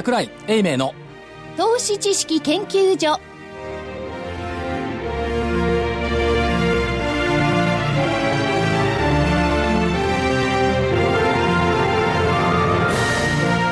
桜井英明の投資知識研究所。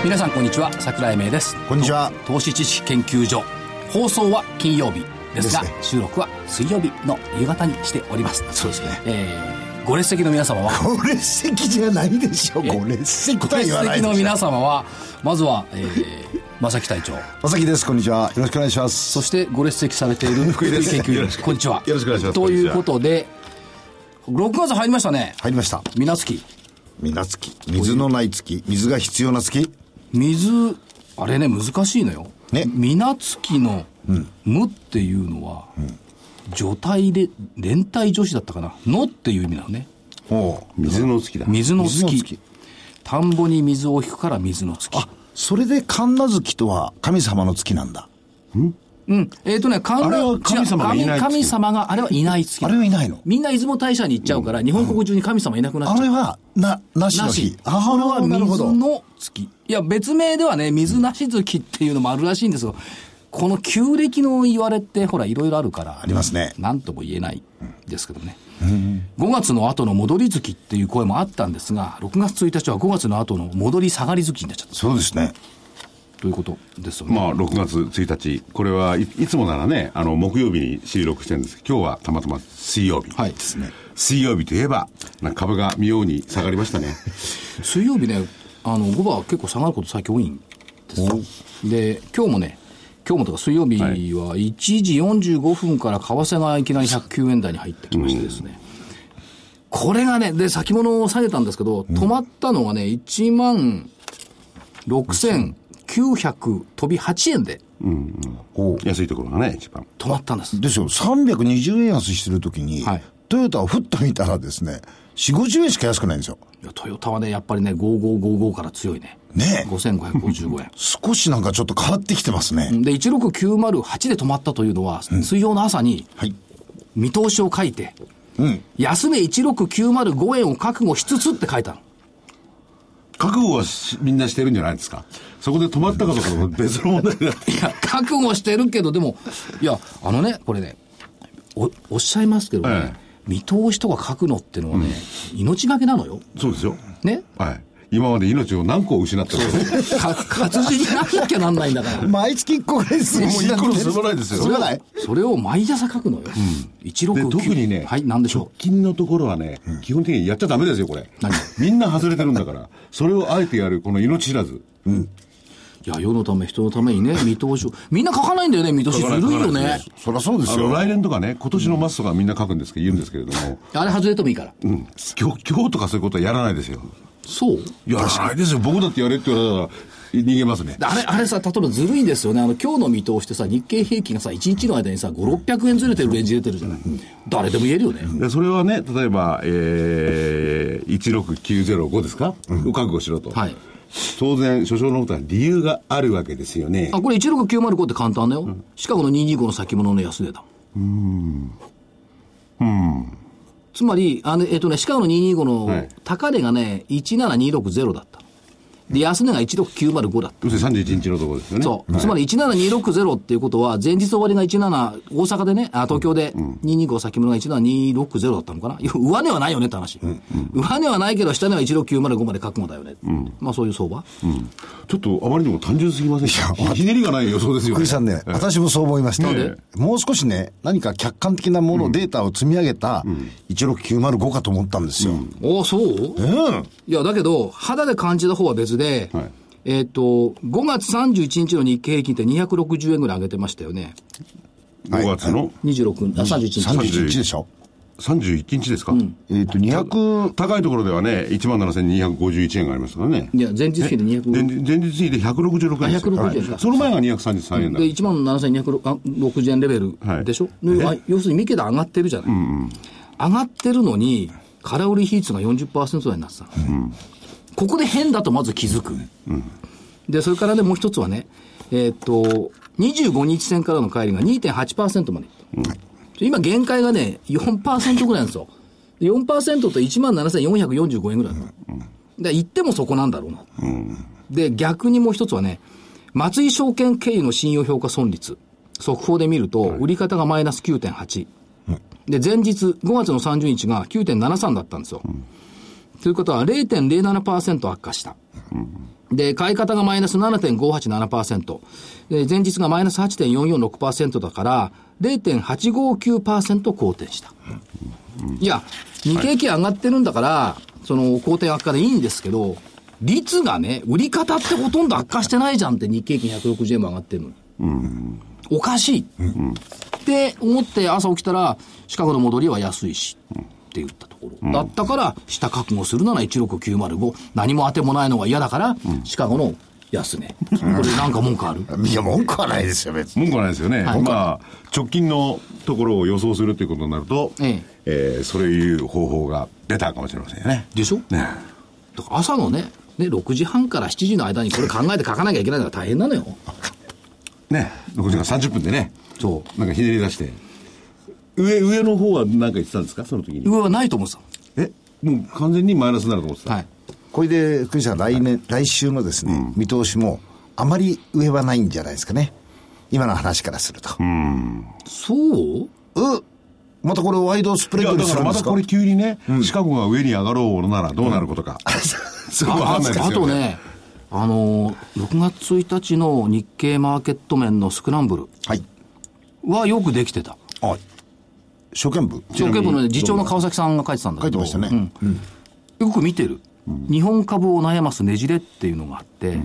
皆さんこんにちは。桜井英明です。こんにちは。投資知識研究所。放送は金曜日ですがですね。収録は水曜日の夕方にしております。そうですね。えー、ご列席の皆様は。ご列席じゃないでしょご列席とはご列言わないでしょ。席の皆様はまずは、えー、正木隊長。まさきですこんにちは。よろしくお願いします。そしてご列席されている 福井です。研究員。こんにちは。よろしくお願いします。ということで6月入りましたね。入りました。水月。水のない月。水が必要な月。水あれね難しいのよ。ね。みなつきの「無」っていうのは、除体で連帯女子だったかな「の」っていう意味なのね。おう水の月だ。水の月。田んぼに水を引くから水の月。あそれで神奈月とは神様の月なんだ。うん？えっ、とね神あれは神様がいない月。神神様があれはいない月。あれはいないの？みんな出雲大社に行っちゃうから、日本国中に神様いなくなっちゃう。あれはななしのな日し。これはなるほど。水の月。いや、別名ではね、水なし月っていうのもあるらしいんですよ。この旧暦の言われって、ほら、いろいろあるから。ありますねなんとも言えないですけどね。5月の後の戻り月っていう声もあったんですが、6月1日は5月の後の戻り下がり月になっちゃったそうですねということですよね。まあ、6月1日。これはい、いつもならね、あの、木曜日に収録してるんですけど、今日はたまたま水曜日。はいですね水曜日といえば、株が妙に下がりましたね。水曜日ね、あの、5番結構下がること最近多いんですよ。で、今日もね、今日もとか水曜日は1時45分から為替がいきなり109円台に入ってきましてですね。これがね、で、先物を下げたんですけど、止まったのがね、1万6900飛び8円でおう安いところがね、一番。止まったんです。ですよ320円安してる時に、はいトヨタをふっと見たらですね4 5 0円しか安くないんですよいやトヨタはね、やっぱりね、5555から強いね。ねえ5555円。少しなんかちょっと変わってきてますね、で、16908で止まったというのは、水曜の朝にはい見通しを書いて、うん安値16905円を覚悟しつつって書いたの。覚悟はしみんなしてるんじゃないですか？そこで止まったかどうかは別の問題だ。いや、覚悟してるけど、でも、いや、あのね、これね、お、おっしゃいますけどね、ええ見通しとか書くのってのはね、命がけなのよ。そうですよ。ね？はい。今まで命を何個失ったか。か活字にならなきゃなんないんだから。毎月1個ぐらいですもう一個の済まないですよ済まないそれを毎朝書くのよ。169。で、特にね、はい、なんでしょ直近のところはね、基本的にやっちゃダメですよ、これ何？みんな外れてるんだから。それをあえてやる、この命知らず。う。いや、世のため、人のためにね、見通しを。みんな書かないんだよね、見通し。ずるいよね。そりゃそうですよ来年とかね、今年のマスとかみんな書くんですけど、言うんですけれども、あれ外れてもいいから。うん。今日、今日とかそういうことはやらないですよ。そうやらないですよ。僕だってやれって言われたら、逃げますね。あれ、あれさ、例えばずるいんですよね。あの、今日の見通しってさ、日経平均がさ、1日の間にさ、5、600円ずれてるレンジ出てるじゃない。誰でも言えるよね。でそれはね、例えば、えー、16905ですか、を覚悟しろと。はい。当然、所長のことは理由があるわけですよね。あ、これ16905って簡単だよ。シカゴの225の先物の安値だ。うん。つまり、あの、えっとね、シカゴの225はのい高値がね、17260だった。で、安値が16905だった。要するに31日のところですよね。そう。つまり17260っていうことは、前日終わりが17、大阪でね、あ東京で225先物が17260だったのかな。いや上値はないよねって話。上値はないけど、下値は16905まで覚悟だよね。まあそういう相場。ちょっとあまりにも単純すぎませんかひ ひねりがない予想ですよね。福井さんね、私もそう思いました。なんで？もう少しね、何か客観的なもの、データを積み上げた16905かと思ったんですよ。おお、そう？うん。いや、だけど、肌で感じた方は別で、はいえっ、と、5月31日の日経平均って260円ぐらい上げてましたよね。5月の？26、あ、31日。31日でしょ。31日ですか、えっ、と、200、高いところではね、1万7251円がありますからね。いや、前日比で前200。前日比で166円ですよ。あ160円かはいその前が233円だ。で、1万7260円レベルはいでしょ、であ要するに三桁上がってるじゃない。上がってるのに、空売り比率が40%台になってたの、ここで変だとまず気づく。で、それからね、もう一つはね、えーっと、25日線からの帰りが2.8%までいった。今、限界がね、4%ぐらいなんですよ。で4%と1万7445円ぐらいなの。で、言ってもそこなんだろうな。で、逆にもう一つはね、松井証券経由の信用評価損率、速報で見ると、売り方がマイナス9.8。で、前日、5月の30日が9.73だったんですよ。ということは0.07%悪化した。で、買い方がマイナス7.587%。で、前日がマイナス8.446%だから、0.859%好転した。いや、日経平均上がってるんだから、その好転悪化でいいんですけど、率がね、売り方ってほとんど悪化してないじゃんって日経平均160円も上がってるのに。おかしい。って思って朝起きたら、シカゴの戻りは安いし、って言ったころ。だったから、下覚悟するなら16905、何も当てもないのが嫌だから、シカゴの安値。これなんか文句ある？いや、文句はないですよ、別に。文句はないですよね。はいまあ、直近のところを予想するということになると、ええーそういう方法が出たかもしれませんよね。でしょ？ねだから朝のね、ね、6時半から7時の間にこれ考えて書かなきゃいけないのが大変なのよ。ね、6時間30分でね、そなんかひねり出して。上、上の方は何か言ってたんですか？その時に。上はないと思ってた。え、もう完全にマイナスになると思ってた。はい。これで、福井さん、来年、来週のですね、見通しも、あまり上はないんじゃないですかね。今の話からすると。そう？うまたこれワイドスプレッドにするんですか？これ急にね、シカゴが上に上がろうならどうなることか。それはわあかんないですよ、あと。ね、あのー、6月1日の日経マーケット面のスクランブルはい。はよくできてた。はい。証券部？証券部のね次長の川崎さんが書いてたんだけど。書いてましたね。うんよく見てる。日本株を悩ますねじれっていうのがあって、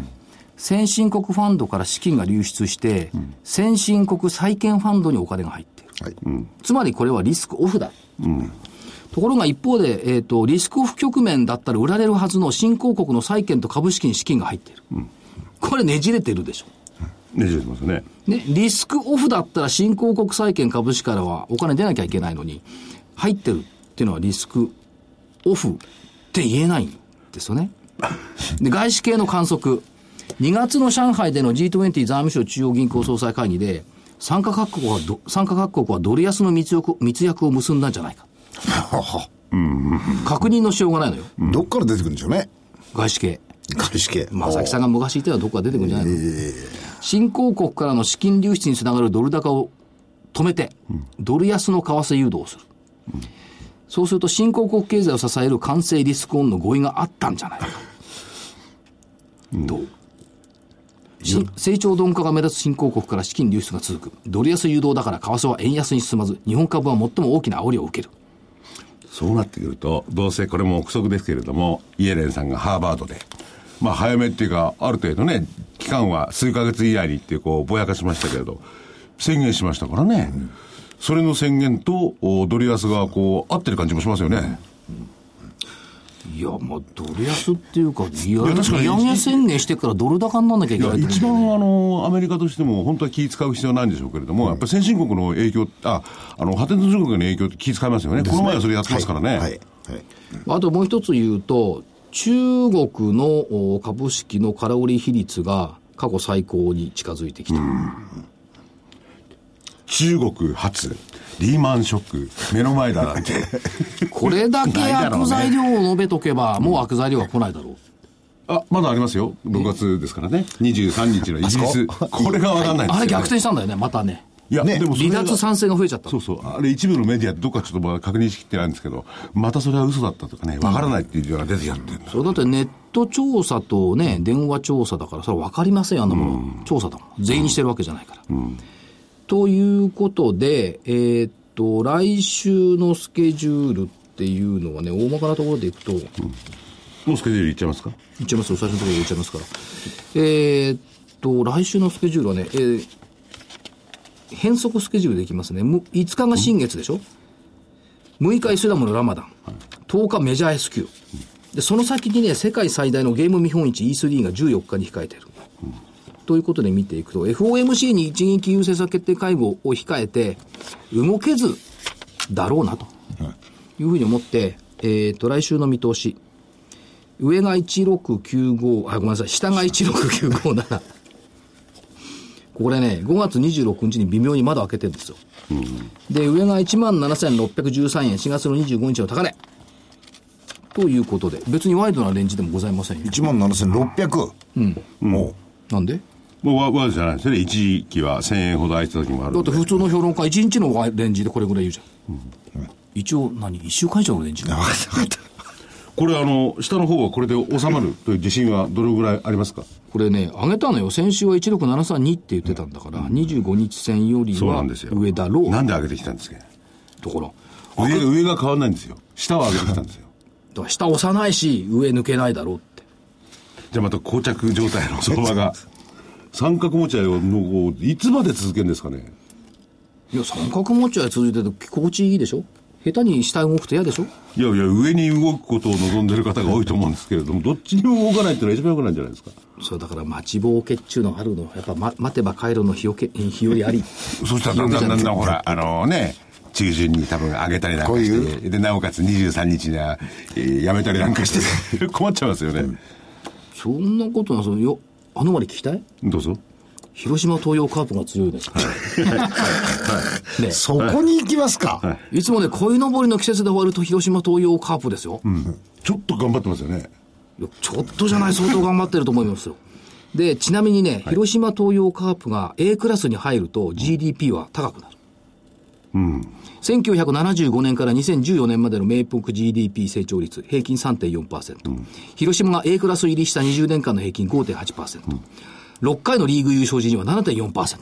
先進国ファンドから資金が流出して、先進国債券ファンドにお金が入っている。はい。つまりこれはリスクオフだ。ところが一方で、えっ、と、リスクオフ局面だったら売られるはずの新興国の債券と株式に資金が入っている。これねじれてるでしょ。ねじれてますよね。ね、リスクオフだったら新興国債券株式からはお金出なきゃいけないのに、入ってるっていうのはリスクオフって言えないんですよね。で、外資系の観測。2月の上海での G20 財務省中央銀行総裁会議で、参加各国はど、参加各国はドル安の密約密約を結んだんじゃないか。確認のしようがないのよ。どっから出てくるんでしょうね。外資系。株式系。まさきさんが昔言ってたどこか出てくるんじゃないの、新興国からの資金流出につながるドル高を止めて、ドル安の為替誘導をする。そうすると新興国経済を支える完成リスクオンの合意があったんじゃないか。どう？し成長鈍化が目立つ新興国から資金流出が続く。ドル安誘導だから為替は円安に進まず、日本株は最も大きな煽りを受ける。そうなってくると、どうせこれも憶測ですけれども、イエレンさんがハーバードで、まあ早めっていうか、ある程度ね、期間は数ヶ月以内にっていう、こう、ぼやかしましたけれど、宣言しましたからね。それの宣言と、おドル安がこう、合ってる感じもしますよね。いや、まあ、ドル安っていうか、利上げ宣言してからドル高にならなきゃいけないって一番あの、アメリカとしても本当は気使う必要はないんでしょうけれども、やっぱり先進国の影響、あ、あの、発展途上国の影響って気使いますよね。この前はそれやってますからね。はい。はい。あともう一つ言うと、中国のお株式の空売り比率が過去最高に近づいてきた。中国初、リーマンショック、目の前だなんて。これだけ悪材料を述べとけば、もう悪材料は来ないだろう。あ、まだありますよ。6月ですからね。23日のイギリス。こ？れがわかんないんですよ、ね。あれ逆転したんだよね、またね。いや、ね離でもそれが脱賛成が増えちゃったそ。うそう。あれ一部のメディアでどっかちょっとまだ確認しきってないんですけど、またそれは嘘だったとかね、わからないっていうのが出てきちゃってるんだ。それだってネット調査とね、電話調査だから、それは分かりませんよ、あんなもの。調査だもん。全員にしてるわけじゃないから。ということで、えーっと、来週のスケジュールっていうのはね、大まかなところでいくと、もうスケジュールいっちゃいますか？いっちゃいますよ、最初のところで言っちゃいますから。えーっと、来週のスケジュールはね、えー変則スケジュールでいきますね。む5日が新月でしょ、?6 日イスラムのラマダン。10日メジャー S q で、その先にね、世界最大のゲーム見本市 E3 が14日に控えてる。ということで見ていくと、FOMC に一銀金融政策決定会合を控えて、動けずだろうなというふうに思って、えっ、と、来週の見通し。上が1695、あ、ごめんなさい、下が16957。これね、5月26日に微妙に窓開けてるんですよ。で、上が17,613円、4月の25日の高値。ということで、別にワイドなレンジでもございませんよ。1万7600。うん。もなんで？もうわわじゃないですよね。一時期は1000円ほど空いてた時もある。だって普通の評論家、1日のレンジでこれぐらい言うじゃん。一応何、1週間以上のレンジこれあの、下の方はこれで収まるという自信はどれぐらいありますか？これね、上げたのよ。先週は16732って言ってたんだから、25日線よりはそうなんですよ。上だろう。なんで上げてきたんですか？ところ。上上が変わんないんですよ。下は上げてきたんですよ。だから下押さないし、上抜けないだろうって。じゃあまた膠着状態の相場が。三角持ち合いをのいつまで続けるんですかね？いや、三角持ちは続いてて心地いいでしょ？下手に下動くと嫌でしょ？いやいや、上に動くことを望んでる方が多いと思うんですけれども、どっちにも動かないっていうのは一番良くないんじゃないですか？そうだから待ちぼうけっちゅうのがあるの。やっぱ、ま、待てば帰るの日よけ、日よりあり。そしたらだんだんだんだんほら、あのね、中旬に多分上げたりなんかして、こうで、なおかつ23日には、えーやめたりなんかして、困っちゃいますよね。そんなことな、そのよ、あのまり聞きたい？どうぞ。広島東洋カープが強いです。ねそこに行きますか？いつもね、鯉のぼりの季節で終わると広島東洋カープですよ。ちょっと頑張ってますよね。いやちょっとじゃない、相当頑張ってると思いますよ。で、ちなみにね、広島東洋カープが A クラスに入ると GDP は高くなる。1975年から2014年までの名目 GDP 成長率、平均3.4%。広島が A クラス入りした20年間の平均5.8%。6回のリーグ優勝時には7.4%。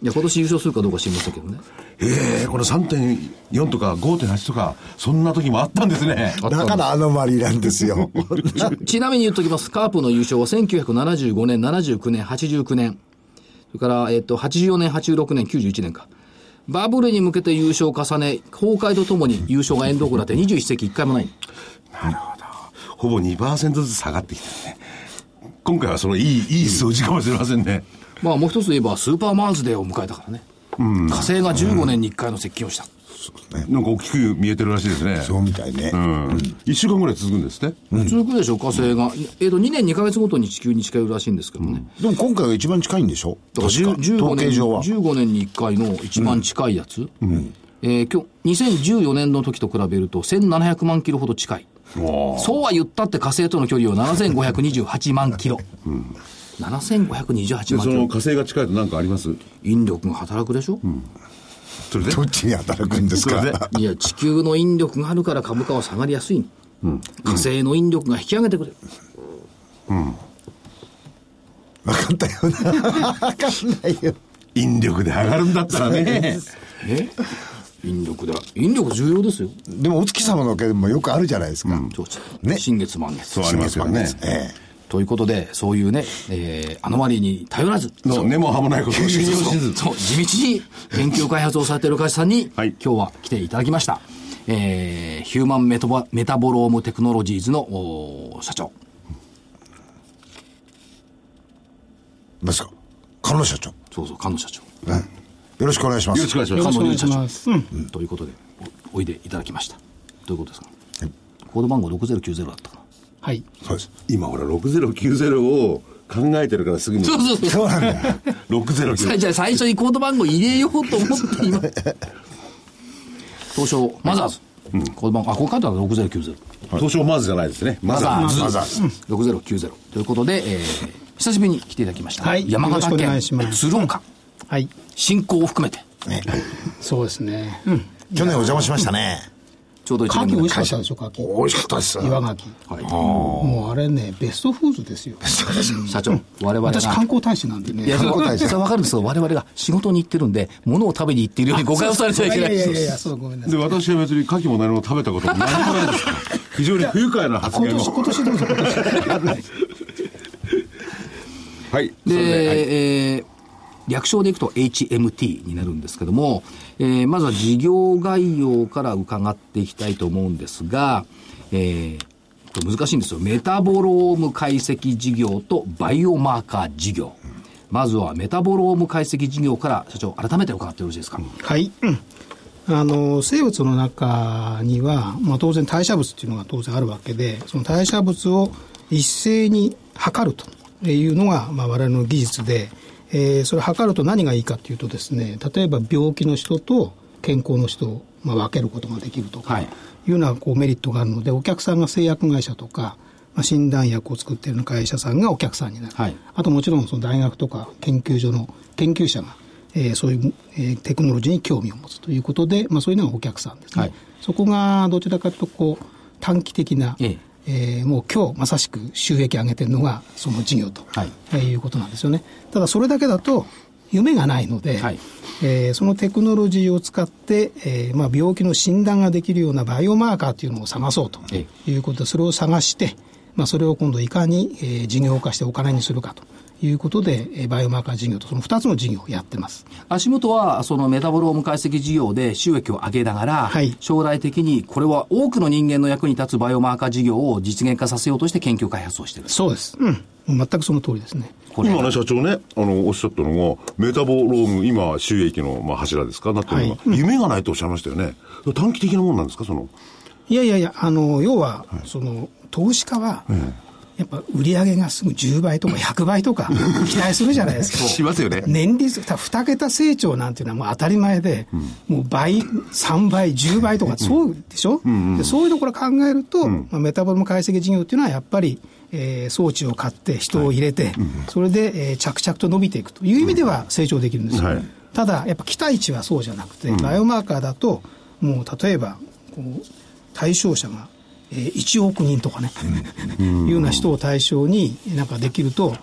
いや、今年優勝するかどうか知りませんけどね。ええこれ3.4とか5.8とか、そんな時もあったんですね。だからアノマリーなんですよ。ちちなみに言っときます。カープの優勝は1975年、79年、89年。それから、えっと、84年、86年、91年か。バブルに向けて優勝を重ね、崩壊とともに優勝が遠藤だって21世紀1回もない。なるほど。ほぼ2%ずつ下がってきてるね。今回はそのいい、いい数字かもしれませんね。まあもう一つ言えば、スーパーマーズデーを迎えたからね。火星が15年に1回の接近をした。なんか大きく見えてるらしいですね。そうみたいね。うん。1週間ぐらい続くんですね。続くでしょ、火星が。えっと、2年2ヶ月ごとに地球に近寄るらしいんですけどね。でも今回が一番近いんでしょ？だから確か10 15統計年上は。15年に1回の一番近いやつ、えー今日2014年の時と比べると1700万キロほど近い。そうは言ったって火星との距離は7528万キロ。7528で、万キロ。その火星が近いと何かあります？引力が働くでしょ、それで？どっちに働くんですか？いや、地球の引力があるから株価は下がりやすい、火星の引力が引き上げてくれる。分かったよな。分かんないよ。引力で上がるんだったらね。え 引力では、引力重要ですよ。でもお月様の件もよくあるじゃないですか。そうですね新月満月。そうありますよね。えということで、そういうね、えー、アノマリーに頼らず、の根も葉もないことを信ず。そう、地道に研究開発をされている会社さんに、はい今日は来ていただきました。えー、ヒューマンメタボメタボロームテクノロジーズの社長。えですか。菅野社長。そうそう、菅野社長。ねよろしくお願いします。よろしくお願いします。菅野龍社長。ということで、おおいでいただきました。どういうことですか、コード番号6090だったかな。はい。そうです。今ほら、6090を考えてるからすぐに。そうそうそう。そうなんだよ。609。じゃあ最初にコード番号入れようと思って今。東証マザーズ。コード番号、あ、ここ書いてある6090。東証マズじゃないですね。マザーズ。マザーズ。6090ということで、えー、久しぶりに来ていただきました。はい山形よろしくお願県いします鶴岡、はい。新興を含めて、ねそうですね。うん。去年お邪魔しましたね。ちょうど一牡蠣美味しかったでしょ、牡蠣。美味しかったです。岩牡蠣。はい。もうあれね、ベストフーズですよ。社長、我々が。私観光大使なんでね。いや、観光大使それはわかるんですけど、我々が仕事に行ってるんで、物を食べに行っているように誤解をされちゃいけない。いやいやいや、そうごめんなさで、い。私は別に牡蠣も何も食べたことも何もないですから。非常に不愉快な発言を。今年、今年どうぞ、今年。はい。それではいで、えー略称でいくと HMT になるんですけども、えーまずは事業概要から伺っていきたいと思うんですが、えーこれ難しいんですよ。メタボローム解析事業とバイオマーカー事業。まずはメタボローム解析事業から社長、改めて伺ってよろしいですか？はい。あの、生物の中には、まあ当然代謝物っていうのが当然あるわけで、その代謝物を一斉に測るというのが、まあ我々の技術で、えーそれ測ると何がいいかっていうとですね、例えば病気の人と健康の人を、まあ、分けることができるとか、はいいうようなこうメリットがあるので、お客さんが製薬会社とか、ままあ、診断薬を作っている会社さんがお客さんになる。はいあともちろんその大学とか研究所の研究者が、えーそういう、えーテクノロジーに興味を持つということで、まあ、そういうのがお客さんですね。はいそこがどちらかというとこう短期的な、ええーもう今日まさしく収益上げてるのがその事業と、はい。えーいうことなんですよね。ただそれだけだと夢がないので、はい。えーそのテクノロジーを使って、えーまあ、病気の診断ができるようなバイオマーカーというのを探そうとえ。いうことで、それを探して、まあ、それを今度いかに、えー事業化してお金にするかということで、えーバイオマーカー事業とその2つの事業をやってます。足元は、そのメタボローム解析事業で収益を上げながら、はい将来的にこれは多くの人間の役に立つバイオマーカー事業を実現化させようとして研究開発をしている。そうです。うん。もう全くその通りですね。これ今ね、社長ね、あの、おっしゃったのが、メタボローム、今、収益の、まあ、柱ですか？なってるのが、夢がないとおっしゃいましたよね。短期的なもんなんですか、その。いやいやいや、あの、要は、その、投資家は、やっぱ売り上げがすぐ10倍とか100倍とか期待するじゃないですか。しますよね。年率、た2桁成長なんていうのはもう当たり前で、もう倍、3倍、10倍とか、そうでしょ、でそういうところを考えると、まあ、メタボルム解析事業っていうのはやっぱり、えー装置を買って人を入れて、それで、えー着々と伸びていくという意味では成長できるんですよ。はい。ただ、やっぱ期待値はそうじゃなくて、バイオマーカーだと、もう例えば、こう対象者が、えー1億人とかね、いうような人を対象になんかできると、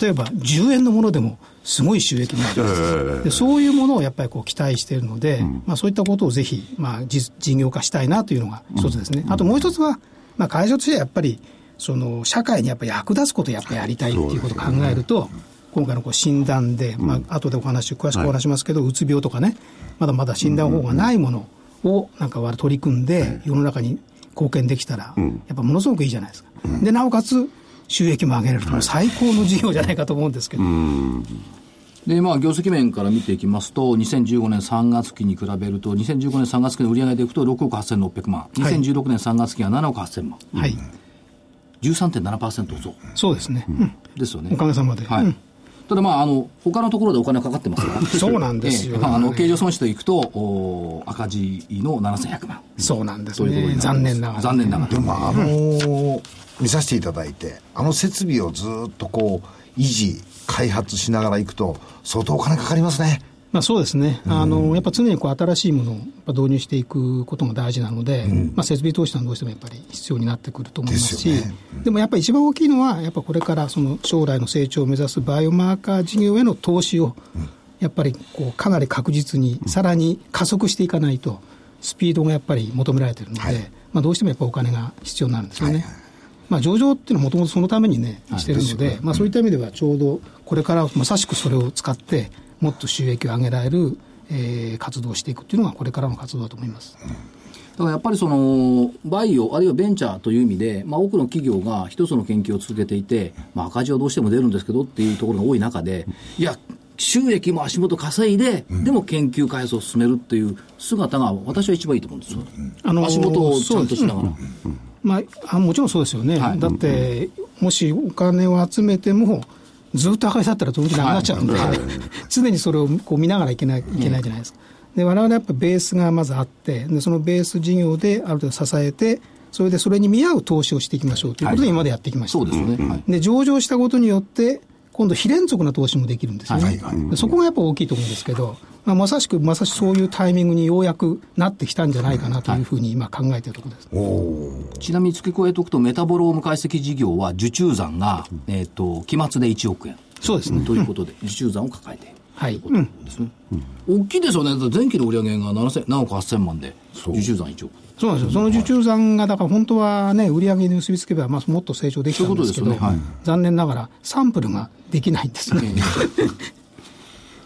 例えば10円のものでもすごい収益になるんですでそういうものをやっぱりこう期待しているので、まあ、そういったことをぜひ、まあ、実事業化したいなというのが一つですね。あともう一つは、まあ、会社としてはやっぱり、その社会にやっぱり役立つことをやっぱりやりたいっていうことを考えると、今回のこう診断で、まあ後でお話、詳しくお話しますけど、うつ病とかね、まだまだ診断方法がないものをなんか取り組んで、世の中に貢献できたら、やっぱものすごくいいじゃないですか。で、なおかつ、収益も上げれると、最高の事業じゃないかと思うんですけど。で、まあ、業績面から見ていきますと、2015年3月期に比べると、2015年3月期の売上でいくと6億8600万、2016年3月期は7億8000万、はい。13.7%増そうですね。うんですよね。おかげさまで。はい。うんただまあ、あの、他のところでお金かかってますから。そうなんですよええまあ、あの、経常損失でいくと、お赤字の7100万。そうなんですね。ということ残念ながら。残念ながら。でもあの見させていただいてあの設備をずっとこう維持開発しながらいくと相当お金かかりますねまあ、そうですね、あのやっぱ常にこう新しいものを導入していくことが大事なので、まあ、設備投資はどうしてもやっぱり必要になってくると思いますし、でね。でもやっぱり一番大きいのは、やっぱこれからその将来の成長を目指すバイオマーカー事業への投資を、やっぱりこうかなり確実に、さらに加速していかないと、スピードがやっぱり求められているので、はい。まあ、どうしてもやっぱお金が必要になるんですよね。まあ、上場っていうのはもともとそのためにね、してるので、まあ、そういった意味ではちょうどこれからまさしくそれを使って、もっと収益を上げられる、えー活動をしていくっていうのがこれからの活動だと思います。だからやっぱりその、バイオ、あるいはベンチャーという意味で、まあ多くの企業が一つの研究を続けていて、まあ赤字はどうしても出るんですけどっていうところが多い中で、いや、収益も足元稼いで、でも研究開発を進めるっていう姿が私は一番いいと思うんですよ。あのー足元をちゃんとしながら。まあ、あもちろんそうですよね、はい。だって、もしお金を集めても、ずっと赤字だったらそのうちなくなっちゃうんで、常にそれをこう見ながらいけないいけないじゃないですか。で我々やっぱベースがまずあってで、そのベース事業である程度支えて、それでそれに見合う投資をしていきましょうということで、今までやってきました。そうですよね。はいで上場したことによって、今度、非連続な投資もできるんですよね、はいでそこがやっぱ大きいと思うんですけど、まあ、まさしく、まさしくそういうタイミングにようやくなってきたんじゃないかなというふうに今、考えているところです。ちなみに付け加えておくと、メタボローム解析事業は受注残が、えっ、と、期末で1億円。そうですね。ということで、受注残を抱えている。はい。うん。大きいですよね。前期の売上が7000何億8000万で、受注残1億。そうなんですよ。その受注残が、だから本当はね、売り上げに結びつけば、まあ、もっと成長できたんですけど、そういうことですよね残念ながら、サンプルができないんですね。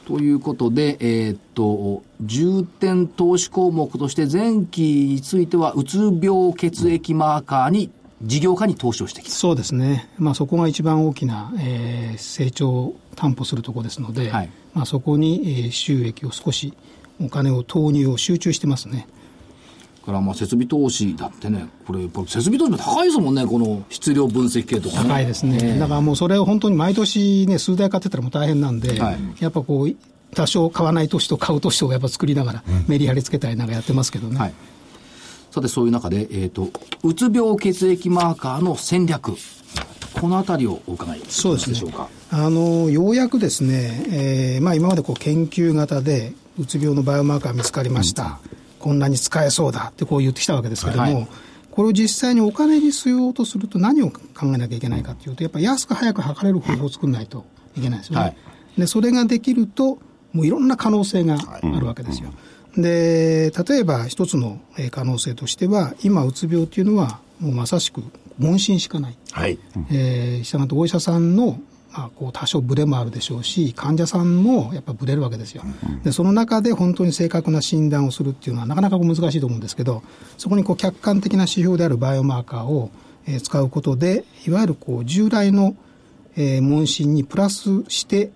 ということで、えーっと、重点投資項目として前期については、うつ病血液マーカーに、事業化に投資をしてきた。そうですね。まあ、そこが一番大きな、えー成長を担保するところですので、はいまあ、そこに、えー収益を少し、お金を投入を集中してますね。からまあ設備投資だってね、これ、やっぱ設備投資も高いですもんね、この質量分析系とかね。高いですね。だからもうそれを本当に毎年ね、数台買ってたらもう大変なんで、はいやっぱこう、多少買わない年と買う年とやっぱ作りながら、メリハリつけたりなんかやってますけどね。はい。さて、そういう中で、えっ、と、うつ病血液マーカーの戦略。このあたりをお伺いそうですねでしょうか。あのようやくですね、えーまあ、今までこう研究型でうつ病のバイオマーカー見つかりました、こんなに使えそうだってこう言ってきたわけですけども、はいこれを実際にお金にしようとすると何を考えなきゃいけないかというとやっぱり安く早く測れる方法を作らないといけないですよね。はいでそれができるともういろんな可能性があるわけですよ。で例えば一つのえー可能性としては今うつ病っていうのはもうまさしく問診しかない。はい。えー、したがってお医者さんの、まあ、こう多少ブレもあるでしょうし患者さんもやっぱブレるわけですよ、でその中で本当に正確な診断をするっていうのはなかなか難しいと思うんですけどそこにこう客観的な指標であるバイオマーカーを、えー使うことでいわゆるこう従来の、えー問診にプラスして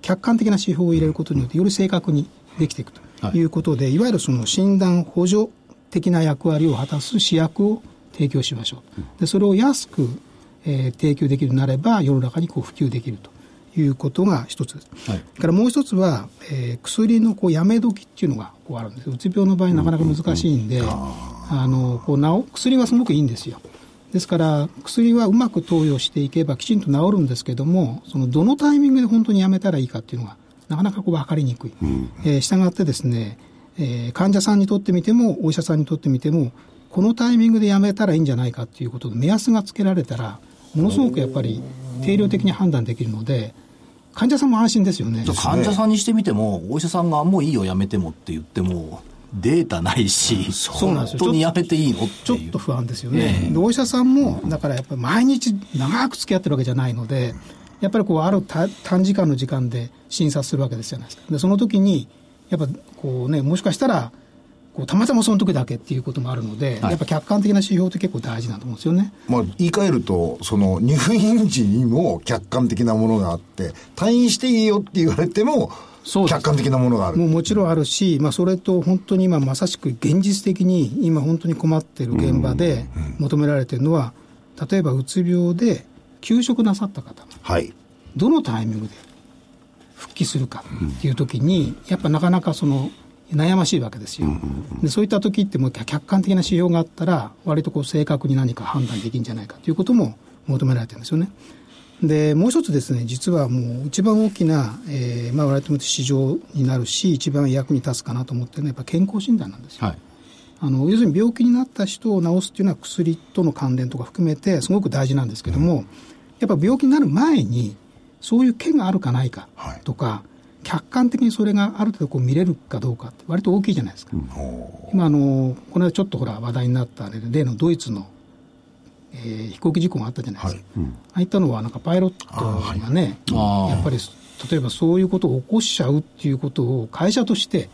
客観的な指標を入れることによってより正確にできていくとい。うことで、い、わゆるその診断補助的な役割を果たす試薬を提供しましょう。でそれを安く、えー提供できるなれば世の中にこう普及できるということが一つです。はいからもう一つは、えー薬のこうやめ時っていうのがこうあるんですうつ病の場合なかなか難しいんで、あのこう治薬はすごくいいんですよ。ですから薬はうまく投与していけばきちんと治るんですけどもそのどのタイミングで本当にやめたらいいかっていうのがなかなかこう分かりにくい。えーしたがってですね、えー患者さんにとってみてもお医者さんにとってみてもこのタイミングでやめたらいいんじゃないかっていうことの目安がつけられたらものすごくやっぱり定量的に判断できるので患者さんも安心ですよね。患者さんにしてみても、お医者さんがもういいよ、やめてもって言っても、データないし、そうなんですよ本当にやめていいの。ちょっと不安ですよね、ええでお医者さんも、だからやっぱり毎日長く付き合ってるわけじゃないので、やっぱりこうあるた短時間の時間で診察するわけですじゃないですか、でその時に、やっぱこうね、もしかしたら、たまたまその時だけっていうこともあるので、はいやっぱ客観的な指標って結構大事なんと思うんですよね。まあ、言い換えると、その入院時にも客観的なものがあって、退院していいよって言われても、客観的なものがある。もうもちろんあるし、まあ、それと本当に今まさしく現実的に今本当に困っている現場で求められているのは、例えばうつ病で休職なさった方はい。どのタイミングで復帰するかっていう時に、やっぱなかなかその悩ましいわけですよ。でそういった時ってもう客観的な指標があったら、割とこう正確に何か判断できるんじゃないかということも求められてるんですよね。で、もう一つですね、実はもう一番大きな、えーまあ、我々とも市場になるし、一番役に立つかなと思ってるのは、やっぱ健康診断なんですよ。はい。あの要するに病気になった人を治すっていうのは薬との関連とか含めてすごく大事なんですけども、やっぱ病気になる前にそういう件があるかないかはいとか、客観的にそれがある程度こう見れるかどうかって割と大きいじゃないですか。今あのこの間ちょっとほら話題になった、ね、例のドイツの、えー飛行機事故があったじゃないですか、ああいったのはなんかパイロットがね、あーやっぱり例えばそういうことを起こしちゃうっていうことを会社として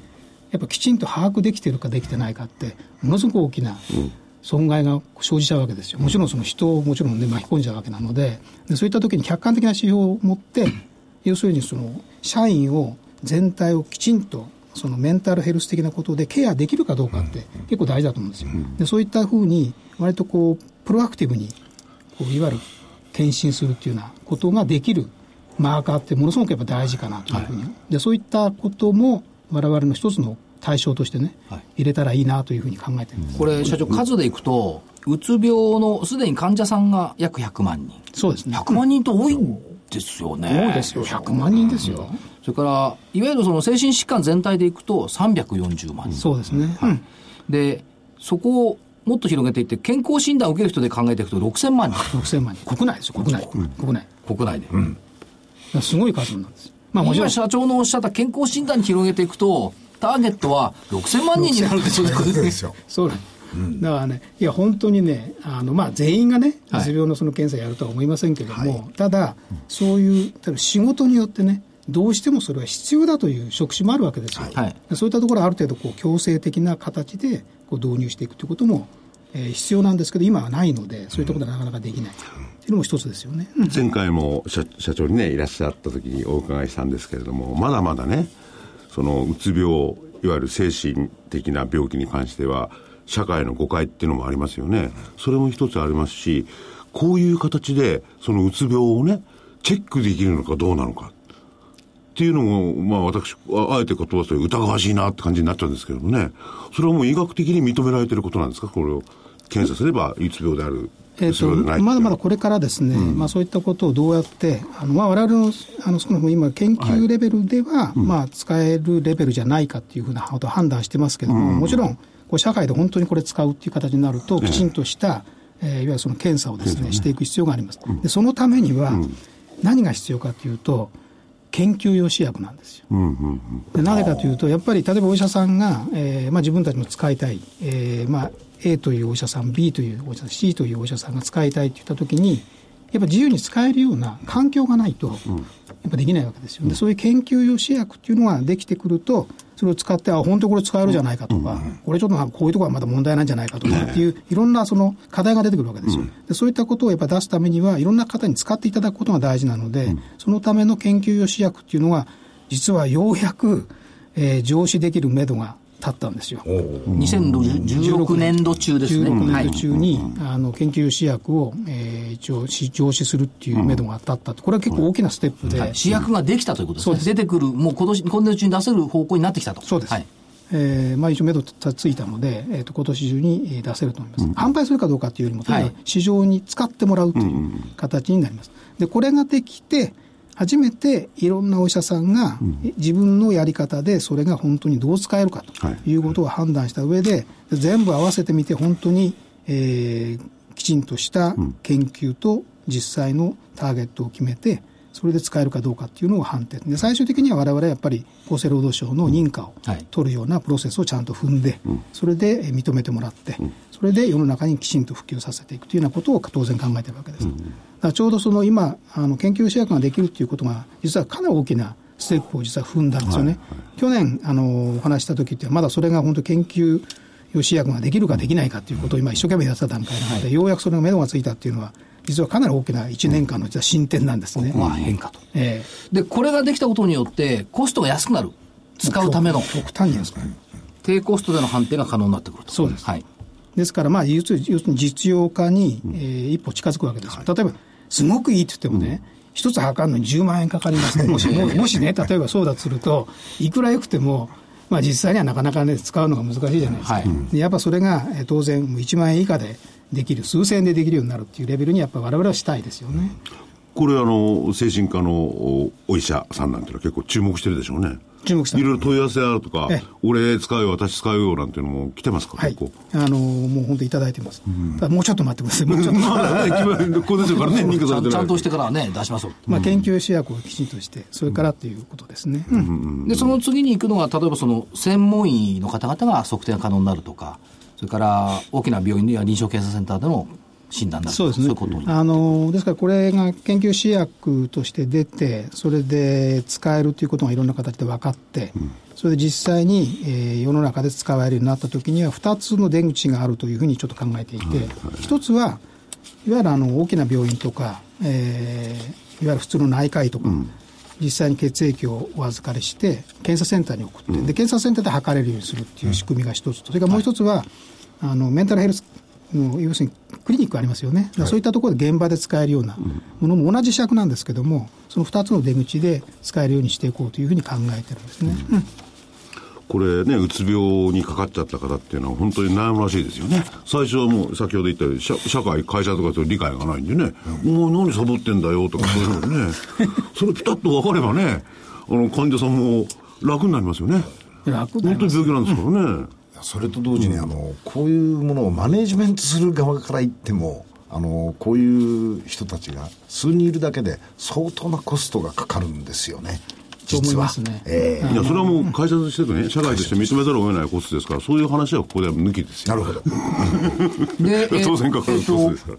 やっぱきちんと把握できてるかできてないかってものすごく大きな損害が生じちゃうわけですよ。もちろんその人をもちろんね巻き込んじゃうわけなのででそういった時に客観的な指標を持って要するにその社員を全体をきちんとそのメンタルヘルス的なことでケアできるかどうかって結構大事だと思うんですよ。でそういったふうに割とこうプロアクティブにこういわゆる検診するっていうようなことができるマーカーってものすごくやっぱ大事かなというふうに、でそういったことも我々の一つの対象としてね、はい入れたらいいなというふうに考えてるんです。これ、社長、数でいくと、うつ病のすでに患者さんが約100万人。そうですね。100万人と多いんですよね。多いですよ。100万人ですよ。それから、いわゆるその精神疾患全体でいくと340万人。そうですね。うんで、そこをもっと広げていって、健康診断を受ける人で考えていくと6000万人。6000万人。国内ですよ、国内。国内。国内で。すごい数なんです。まあもちろん、今社長のおっしゃった健康診断に広げていくと、ターゲットは6000万人になるって そういうことそうでですうなん。だからね、いや、本当にね、あのまあ、全員がね、うはい。つ病のその検査やるとは思いませんけども、ただ、そういう、例えば仕事によってね、どうしてもそれは必要だという職種もあるわけですよ。はい。そういったところはある程度こう強制的な形でこう導入していくということも、えー必要なんですけど、今はないので、そういうところではなかなかできない。っていうのも一つですよね。うん。前回も社社長にねいらっしゃった時にお伺いしたんですけれどもまだまだねそのうつ病いわゆる精神的な病気に関しては社会の誤解っていうのもありますよね。それも一つありますしこういう形でそのうつ病をねチェックできるのかどうなのか。っていうのも、まあ私、ああえて言葉と疑わしいなって感じになっちゃうんですけどもね。それはもう医学的に認められてることなんですか？これを検査すれば、うつ病である。えーとまだまだこれからですね、うん、まあ、そういったことをどうやって、あのまあ、我々のあの少なくとも今、研究レベルでは、はい。まあ、使えるレベルじゃないかっていうふうなことを判断してますけれども、うん、もちろん、こう社会で本当にこれ使うっていう形になると、きちんとした、えー、いわゆるその検査をですね、していく必要があります。でそのためには、何が必要かというと、研究用試薬なんですよ。でなぜかというと、やっぱり例えばお医者さんが、えーまあ、自分たちも使いたい、えーまあ、A というお医者さん、B というお医者さん、C というお医者さんが使いたいといったときに、やっぱ自由に使えるような環境がないと、やっぱできないわけですよ。でそういう研究用試薬っていうのができてくると、それを使って、あ、本当これ使えるじゃないかとか、これちょっとこういうところはまだ問題なんじゃないかとかっていう、いろんなその課題が出てくるわけですよ。でそういったことをやっぱ出すためには、いろんな方に使っていただくことが大事なので、そのための研究用試薬っていうのは、実はようやく、えー、上司できるめどが立ったんですよ。2016年度中ですね。16年度中に、はい、あの研究試薬を、えー、一応上司するっていうめどが立ったとこれは結構大きなステップで、はい、試薬ができたということですね。す出てくる、もう今年、今年中に出せる方向になってきたと。そうです。はいえーまあ、一応、目処ついたので、えーと、今年中に出せると思います、うん、販売するかどうかというよりも、はい、市場に使ってもらうという形になります。でこれができて、初めていろんなお医者さんが自分のやり方でそれが本当にどう使えるかということを判断した上で、全部合わせてみて本当に、えー、きちんとした研究と実際のターゲットを決めて、それで使えるかどうかっていうのを判定。で最終的には我々はやっぱり厚生労働省の認可を取るようなプロセスをちゃんと踏んで、それで認めてもらって、それで世の中にきちんと普及させていくというようなことを当然考えてるわけです。ちょうどその今あの研究試薬ができるということが実はかなり大きなステップを実は踏んだんですよね。はいはい、去年あのお話した時ってまだそれが本当研究用試薬ができるかできないかということを今一生懸命やってた段階なので、はい、ようやくそれが目処がついたっていうのは実はかなり大きな1年間の進展なんですね。ここは変化と。えー、で、これができたことによって、コストが安くなる。使うための。極端に安くなる。低コストでの判定が可能になってくると。そうです。はい。ですから、まあ、要するに実用化に、えー、一歩近づくわけですよ。例えば、すごくいいって言ってもね、一、つ測るのに10万円かかりますね。もしもしね、例えばそうだとすると、いくらよくても、まあ、実際にはなかなかね、使うのが難しいじゃないですか。はい、やっぱそれが、え当然、1万円以下でできる、数千円でできるようになるっていうレベルに、やっぱりわれわれはしたいですよね。これあの、精神科のお医者さんなんていうのは結構注目してるでしょうね。注目していろいろ問い合わせあるとか、俺使うよ、私使うよなんていうのも来てますか、はい、結構。あのもう本当いただいてます。うん、もうちょっと待ってください。もうちょっと。待ってここですからね、認可されてちゃんとしてからね、出しましょう。まあ、研究試薬をきちんとして、それからっていうことですね。で、その次に行くのが、例えばその、専門医の方々が測定が可能になるとか、それから大きな病院や臨床検査センターでの診断だ。そうですね。そういうあのですからこれが研究試薬として出て、それで使えるということがいろんな形で分かって、うん、それで実際に、えー、世の中で使われるようになったときには、2つの出口があるというふうにちょっと考えていて、はいはい、1つは、いわゆるあの大きな病院とか、えー、いわゆる普通の内科医とか、うん、実際に血液をお預かりして、検査センターに送って、うん、で検査センターで測れるようにするっていう仕組みが一つと、それからもう一つは、あのメンタルヘルスの要するにクリニックありますよね、はい、そういったところで現場で使えるようなものも同じ尺なんですけども、その2つの出口で使えるようにしていこうというふうに考えてるんですね。うん、これね、うつ病にかかっちゃった方っていうのは、本当に悩むらしいですよね。最初はもう、先ほど言ったように、社会、会社とかと理解がないんでね、うん、お前何サボってんだよとか、そういうのね、それピタッと分かればね、あの患者さんも楽になりますよね。楽本当に病気なんですからね。うんそれと同時に、あのこういうものをマネジメントする側から言ってもあのこういう人たちが数人いるだけで相当なコストがかかるんですよね。実は、ねえー、いやそれはもう会社としてね、社会として認めざるを得ないコストですから、そういう話はここでは抜きですよ。なるほど。で、当然かかるコストですから。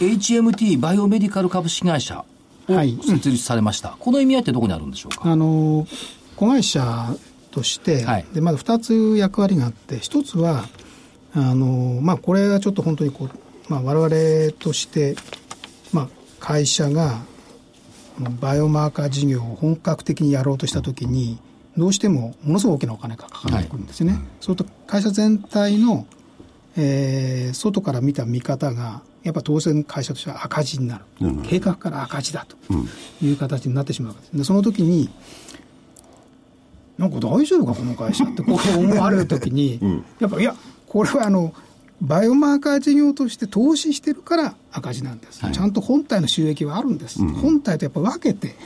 HMT バイオメディカル株式会社を設立されました、はい、この意味合いってどこにあるんでしょうか？あの子会社として、はい、でまず2つ役割があって1つはあの、まあ、これはちょっと本当にこう、まあ、我々として、まあ、会社がバイオマーカー事業を本格的にやろうとしたときに、どうしてもものすごく大きなお金がかかってくるんですね。はい、そうと会社全体の、えー、外から見た見方が、やっぱ当然会社としては赤字になる。うん、計画から赤字だという形になってしまうわけです。でその時に、なんか大丈夫か、この会社ってこう思われるときに、やっぱ、いや、これはあの、バイオマーカー事業として投資してるから赤字なんです、ちゃんと本体の収益はあるんです、本体とやっぱ分けて、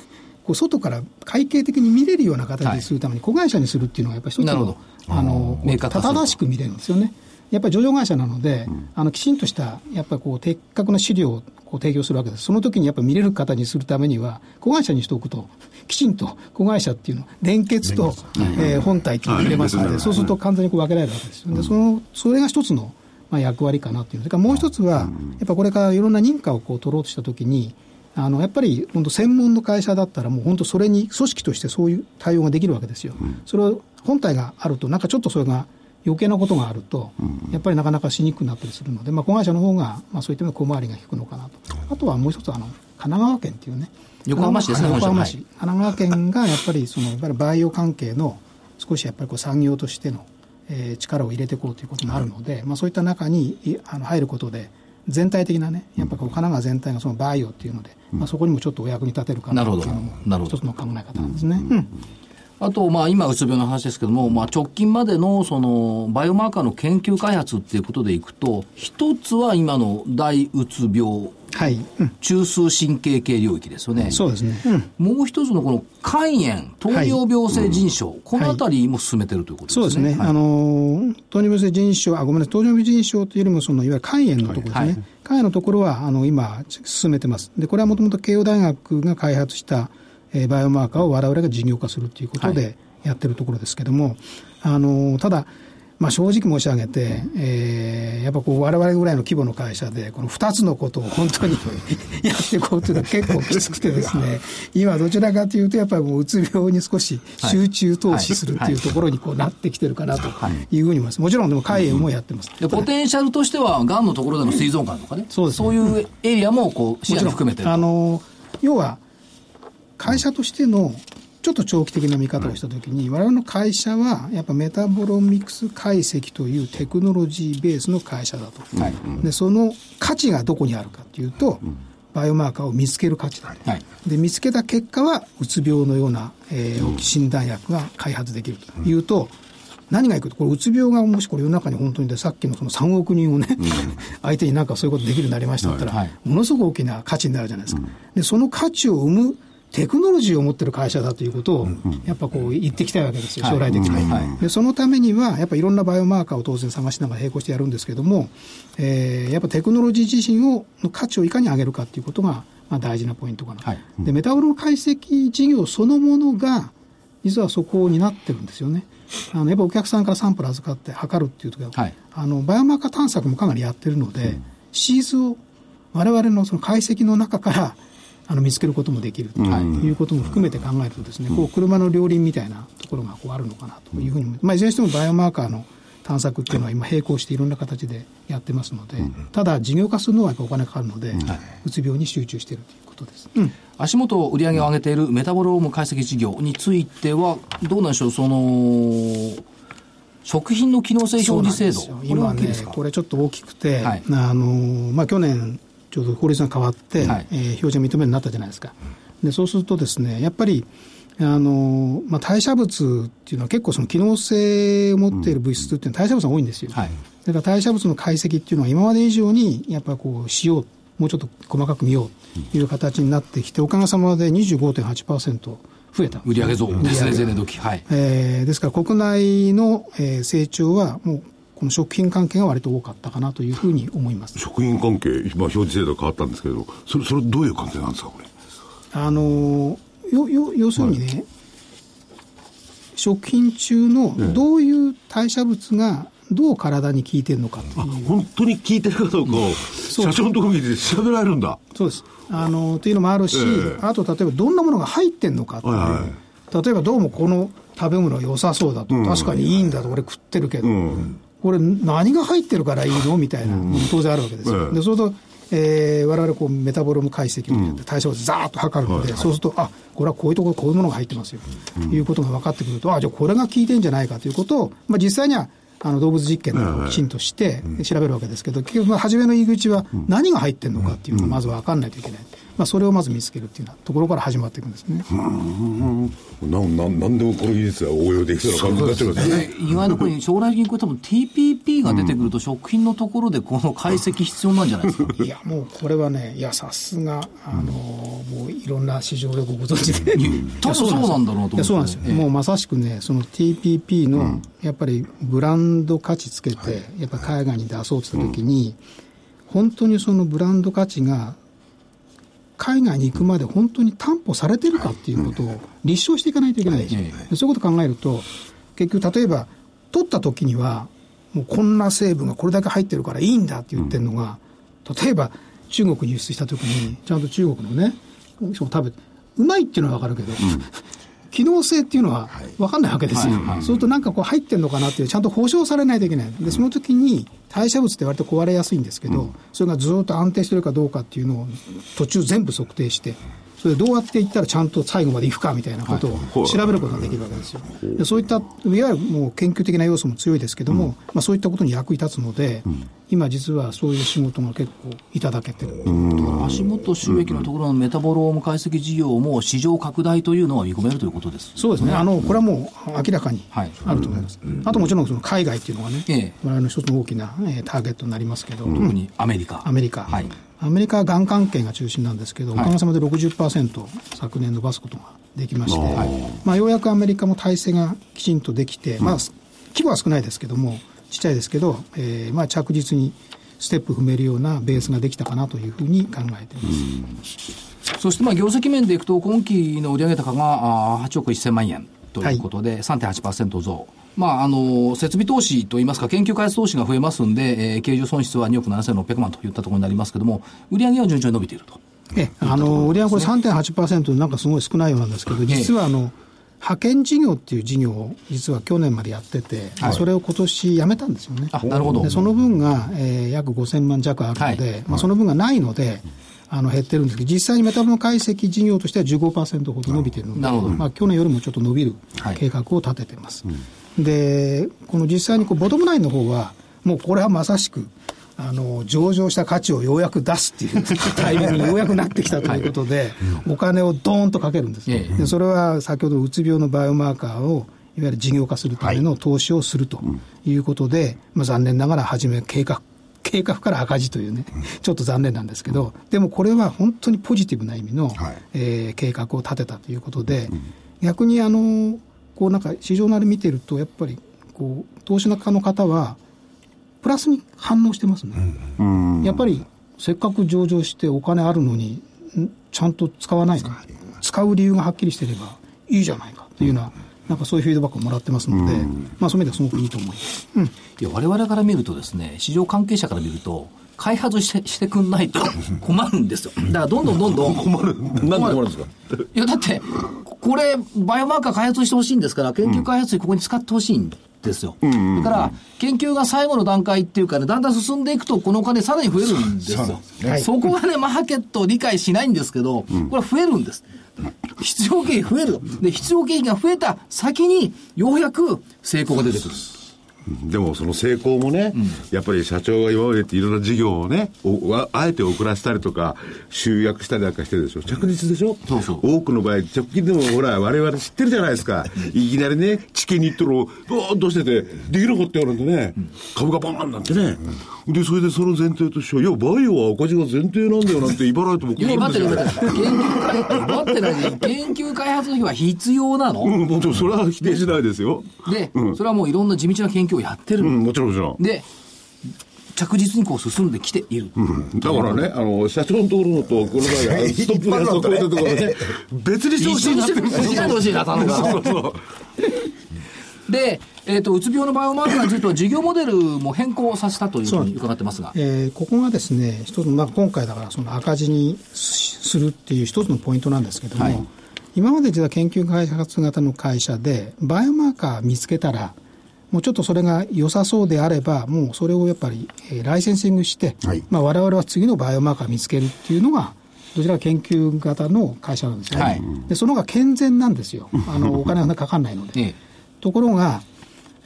こう外から会計的に見れるような形にするために、子会社にするっていうのが、やっぱり一つのあの正しく見れるんですよね。やっぱり上場会社なので、あのきちんとしたやっぱりこう的確な資料をこう提供するわけです。その時にやっぱ見れる方にするためには、子会社にしておくと、きちんと子会社っていうのは連結と、えー本体っていうのが見れますので、そうすると完全にこう分けられるわけですよ。で、そのそれが一つのまあ役割かなっていう。それからもう一つは、やっぱこれからいろんな認可をこう取ろうとした時に、あのやっぱり本当専門の会社だったらもう本当それに組織としてそういう対応ができるわけですよ。それを本体があるとなんかちょっとそれが余計なことがあると、やっぱりなかなかしにくくなったりするので、まあ、子会社の方が、まあ、そういった意味で小回りが効くのかなと。あとはもう一つ、あの、神奈川県っていうね。横浜市ですね横浜市。本社神奈川県がやっぱり、その、やっぱりバイオ関係の少しやっぱりこう産業としての、えー力を入れていこうということもあるので、まあ、そういった中にいあの入ることで、全体的なね、やっぱこう神奈川全体がそのバイオっていうので、まあ、そこにもちょっとお役に立てるかなっていうのもなるほど。一つの考え方なんですね。うん。あと、まあ、今、うつ病の話ですけども、まあ、直近までの、その、バイオマーカーの研究開発っていうことでいくと、一つは今の大うつ病、はい。うん。中枢神経系領域ですよね。そうですね。うん。もう一つのこの肝炎、糖尿病性腎症、このあたりも進めてるということですね。そうですね、はい。あのー糖尿病性腎症、あごめんなさい、糖尿病腎症というよりもその、いわゆる肝炎のところですね、はい。肝炎のところはあの今、進めてます、でこれはもともと慶応大学が開発した、えーバイオマーカーを我々が事業化するということはでやってるところですけれども、あのーただ、まあ、正直申し上げて、えーやっぱこう我々ぐらいの規模の会社で、この2つのことを本当に やっていこうというのは結構きつくてですね、今どちらかというと、やっぱりもううつ病に少し集中投資するっていうところにこうなってきてるかなとい。うふうに思います。もちろんでも肝炎もやってます。でポテンシャルとしては、がんのところでの膵臓がんとかね、そうですね。そういうエリアもこう視野に含めてるあの要は会社としてのちょっと長期的な見方をしたときに、我々の会社はやっぱメタボロミクス解析というテクノロジーベースの会社だと、でその価値がどこにあるかというと、バイオマーカーを見つける価値だと、はい。で見つけた結果はうつ病のような、えー診断薬が開発できるというと、何がいくと、これ、うつ病がもしこれ世の中に本当にで、さっきのその3億人をね、相手になんかそういうことできるようになりましたったら、はい。ものすごく大きな価値になるじゃないですか。で、その価値を生むテクノロジーを持ってる会社だということを、やっぱこう言っていきたいわけですよ、将来的に。はい。で、そのためには、やっぱいろんなバイオマーカーを当然探しながら並行してやるんですけども、えーやっぱテクノロジー自身を、の価値をいかに上げるかっていうことが、まあ大事なポイントかな。はい。で、メタボロ解析事業そのものが、実はそこになってるんですよね。あのやっぱお客さんからサンプル預かって測るっていう時は、はい。あのバイオマーカー探索もかなりやってるので、シーズを我々のその解析の中からあの見つけることもできるということも含めて考えるとですね、こう車の両輪みたいなところがこうあるのかなというふうにまあ、いずれにしてもバイオマーカーの探索っていうのは今並行していろんな形でやってますので、ただ事業化するのはやっぱお金かかるので、うつ病に集中しているということです。うん。足元売り上げを上げているメタボローム解析事業については、どうなんでしょう、その、食品の機能性表示制度。今ねこれちょっと大きくて、はい。あのまあ、去年、ちょうど法律が変わって、はいえー表示が認めるようになったじゃないですか。でそうするとですね、やっぱり、あのまあ、代謝物っていうのは結構その機能性を持っている物質っていうのは代謝物が多いんですよ。はいだから代謝物の解析っていうのは今まで以上にやっぱこうしよう、もうちょっと細かく見ようという形になってきて、おかげさまで25.8%増えた。売上増ですね、前年度期。はい。えーですから国内の、えー成長はもうこの食品関係が割と多かったかなというふうに思います。食品関係、今表示制度変わったんですけど、それ、それどういう関係なんですか、これ？あのーよよ要するにね、食品中のどういう代謝物がどう体に効いてるのかとあ、いう、本当に聞いてるかどうかを、社長のところに調べられるんだ。そうです。あのーというのもあるし、ええ。あと例えばどんなものが入ってんのかっていう、はいは例えばどうもこの食べ物は良さそうだと、確かにいいんだと。俺食ってるけど、これ何が入ってるからいいの？みたいな、当然あるわけですよ。ええ。で、それと、えー、我々こうメタボロム解析をやって代謝をざーっと測るので、そうすると、あ、これはこういうところこういうものが入ってますよ、ということが分かってくると、あ、じゃあこれが効いてんじゃないかということを、まあ実際には、あの動物実験をきちんとして調べるわけですけど、結局、まあ初めの入り口は何が入ってるのかっていうのがまず分かんないといけない。まあ、それをまず見つけるっていうようなところから始まっていくんですね。なななんでもこの技術は応用できそうな感じになっちゃいますね。意外なことに将来的にこれ多分 TPP が出てくると食品のところでこの解析必要なんじゃないですか？いや、もうこれはね、いや、さすが、あの、もういろんな市場でご存知で。多分そうなんだろうと思って。いやそうなんですよ、ええ。もうまさしくね、その TPP のやっぱりブランド価値つけて、やっぱり海外に出そうとしたときに、本当にそのブランド価値が海外に行くまで本当に担保されてるかっていうことを立証していかないといけないでそういうことを考えると、結局、例えば、取った時には、もうこんな成分がこれだけ入ってるからいいんだって言ってるのが、例えば中国に輸出した時に、ちゃんと中国のね、食べて、うまいっていうのは分かるけど、機能性っていうのは分かんないわけですよ、そうするとなんかこう入ってるのかなっていう、ちゃんと保証されないといけない、でその時に代謝物って割と壊れやすいんですけど、それがずっと安定してるかどうかっていうのを途中全部測定して、それでどうやっていったらちゃんと最後までいくかみたいなことを調べることができるわけですよ。でそういった、いわゆるもう研究的な要素も強いですけども、まあ、そういったことに役に立つので、今実はそういう仕事が結構いただけてる。足元収益のところのメタボローム解析事業も市場拡大というのは見込めるということです。そうですね、あのこれはもう明らかにはい。あると思います、あともちろんその海外っていうのがね、ええ。我々の一つの大きな、えーターゲットになりますけど、特にアメリカ。アメリカ、はい。アメリカはがん関係が中心なんですけど、おかげさまで60%昨年伸ばすことができまして、まあ、ようやくアメリカも体制がきちんとできて、まあ、規模は少ないですけども、ちっちゃいですけど、えーまあ、着実にステップ踏めるようなベースができたかなというふうに考えています。そしてまあ業績面でいくと、今期の売上高があー8億1000万円ということで、3.8%増。まあ、あの、設備投資といいますか、研究開発投資が増えますんで、えー経常損失は2億7600万といったところになりますけれども、売上は順調に伸びていると。えあの売上はこれ3.8%なんかすごい少ないようなんですけど、実はあの派遣事業っていう事業を実は去年までやってて、それを今年やめたんですよね。あ、なるほどで。その分が、えー約5000万弱あるので、まあ、その分がないので、あの減ってるんですけど、実際にメタボの解析事業としては15%ほど伸びてるので、まあ、去年よりもちょっと伸びるはい。計画を立ててます。で、この実際にこうボトムラインの方は、もうこれはまさしく、あの上場した価値をようやく出すっていう タイミングにようやくなってきたということで、お金をドーンとかけるんです、ええ。でそれは先ほどうつ病のバイオマーカーをいわゆる事業化するための投資をするということで、まあ、残念ながら初め計画計画から赤字というね、ちょっと残念なんですけど、でもこれは本当にポジティブな意味の、はい。えー計画を立てたということで、逆にあのこうなんか市場なり見てると、やっぱりこう投資家の方は、プラスに反応してますね。やっぱりせっかく上場してお金あるのに、んちゃんと使わない。の使う理由がはっきりしてればいいじゃないかというような、なんかそういうフィードバックをもらってますので、まあそういう意味ではすごくいいと思います。うんいや、我々から見るとですね、市場関係者から見ると、開発してしてくんないと 困るんですよ。だからどんどんどんどん。困る。なんで困るんですか？いや、だって、これ、バイオマーカー開発してほしいんですから、研究開発費ここに使ってほしいんですよ。だから、研究が最後の段階っていうかね、だんだん進んでいくと、このお金さらに増えるんですよ。そこがね、マーケットを理解しないんですけど、これは増えるんです。必要経費増える。で、必要経費が増えた先に、ようやく成功が出てくる。でもその成功もね、やっぱり社長が今までっていろんな事業をね、おああえて遅らせたりとか、集約したりなんかしてるでしょ。着実でしょ。そうそう多くの場合、直近でもほら、我々知ってるじゃないですか。いきなりね、地形に行ったら、ボーンとしてて、できなかったよなんてね、株がバーンなんてね。で、それでその前提としては、いや、バイオは赤字が前提なんだよなんて言わないともいや、待って待ってる。研究開発、待ってない研究開発費は必要なの、うん、もちろんそれは否定しないですよ。で、それはもういろんな地道な研究をやってる。うん、もちろんもちろん。で、着実にこう進んできている。だからね、あの、社長のところの と、この場合、ストップのやつとこういうところね、別にしてほしいなってるんです一ほしいな頼むわそうそうで、えっ、と、うつ病のバイオマーカーについては事業モデルも変更させたというふうに伺ってますが。えーここがですね、一つ、まあ、今回だからその赤字にしするっていう一つのポイントなんですけども、はい今まで実は研究開発型の会社で、バイオマーカー見つけたら、もうちょっとそれが良さそうであれば、もうそれをやっぱり、えーライセンシングして、はいまあ、我々は次のバイオマーカー見つけるっていうのが、どちらか研究型の会社なんですね。はいでその方が健全なんですよ。あの お金がかかんないので。ええところが、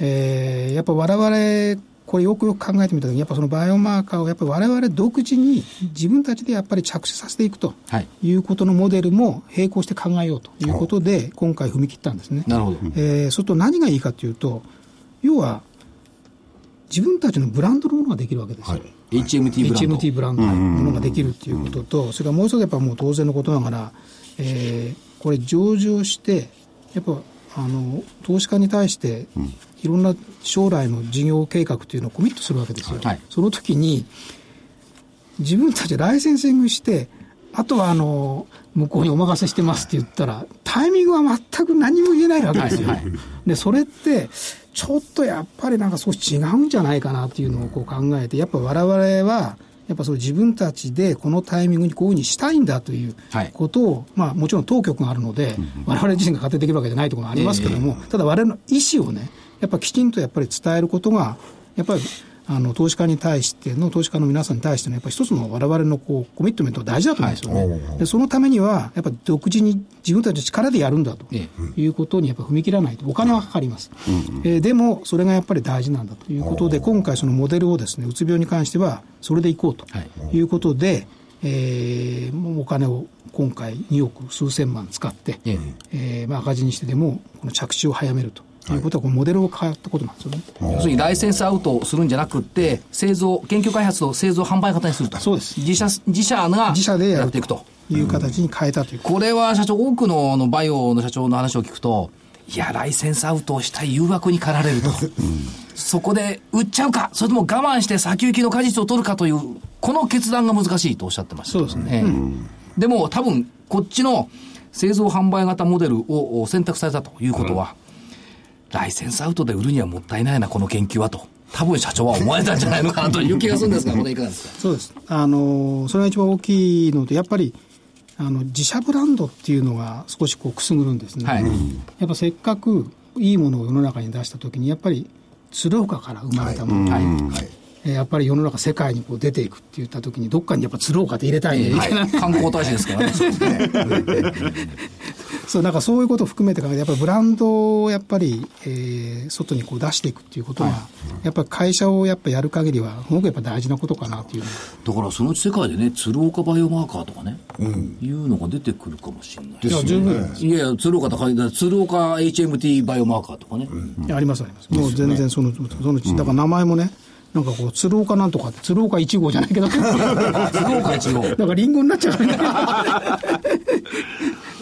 えーやっぱ我々、これよくよく考えてみたときに、やっぱそのバイオマーカーをやっぱり我々独自に自分たちでやっぱり着手させていくとはいいうことのモデルも並行して考えようということで、今回踏み切ったんですね。なるほど。えー、それと何がいいかというと、要は、自分たちのブランドのものができるわけですよ。HMT ブランド。HMT ブランドのものができるっていうことと、それからもう一つやっぱもう当然のことながら、えーこれ上場して、やっぱあの投資家に対して、いろんな将来の事業計画っていうのをコミットするわけですよ。はいその時に、自分たちでライセンシングして、あとはあの向こうにお任せしてますって言ったら、タイミングは全く何も言えないわけですよ。はいはいで、それって、ちょっとやっぱりなんか少し違うんじゃないかなっていうのをこう考えて、やっぱ我々は、やっぱその自分たちでこのタイミングにこういうふうにしたいんだというはい。ことを、まあもちろん当局があるので、我々自身が勝手にできるわけじゃないところがありますけども、ただ我々の意思をね、やっぱきちんとやっぱり伝えることが、やっぱりあの投資家に対しての、投資家の皆さんに対しての、やっぱり一つの我々のこうコミットメントが大事だと思うんですよね。でそのためには、やっぱり独自に自分たちの力でやるんだとえいうことにやっぱ踏み切らないと、お金はかかります。えーでも、それがやっぱり大事なんだということで、今回そのモデルをですね、うつ病に関しては、それでいこうとはい。いうことで、えーもうお金を今回2億数千万使って、ええ。ーまあ、赤字にしてでも、この着手を早めるということは、モデルを変えたことなんですよね。要するにライセンスアウトするんじゃなくって、製造、研究開発と製造販売型にすると。そうです自社、自社が自社でやるっていくと。いう形に変えたということこれは社長、多くのあのバイオの社長の話を聞くと、いや、ライセンスアウトをしたい誘惑に駆られると。そこで売っちゃうか、それとも我慢して先行きの果実を取るかという、この決断が難しいとおっしゃってました。そうですねええでも多分、こっちの製造販売型モデルを選択されたということは、ライセンスアウトで売るにはもったいないな、この研究はと。多分社長は思われたんじゃないのかなという気がするんですが、これいかがですかそうです。あの、それが一番大きいので、やっぱり、あの、自社ブランドっていうのが少しこうくすぐるんですね。はいやっぱせっかくいいものを世の中に出したときに、やっぱり鶴岡から生まれたもの、はい。はい。えーやっぱり世の中世界にこう出ていくって言ったときに、どっかにやっぱ鶴岡って入れたいね、みたいな。観光大使ですからね。そう、なんかそういうことを含めて考えて、やっぱりブランドをやっぱり、えー外にこう出していくっていうことが、やっぱり会社をやっぱやる限りは、すごくやっぱ大事なことかなっていう。だからそのうち世界でね、鶴岡バイオマーカーとかね、いうのが出てくるかもしれない。いや、十分。いやいや、鶴岡とか、鶴岡 HMT バイオマーカーとかね。いやありますあります。もう全然その、そのうち、だから名前もね、なんかこう、鶴岡なんとかって、鶴岡1号じゃないけど、鶴岡一号。なんかリンゴになっちゃうんだけど、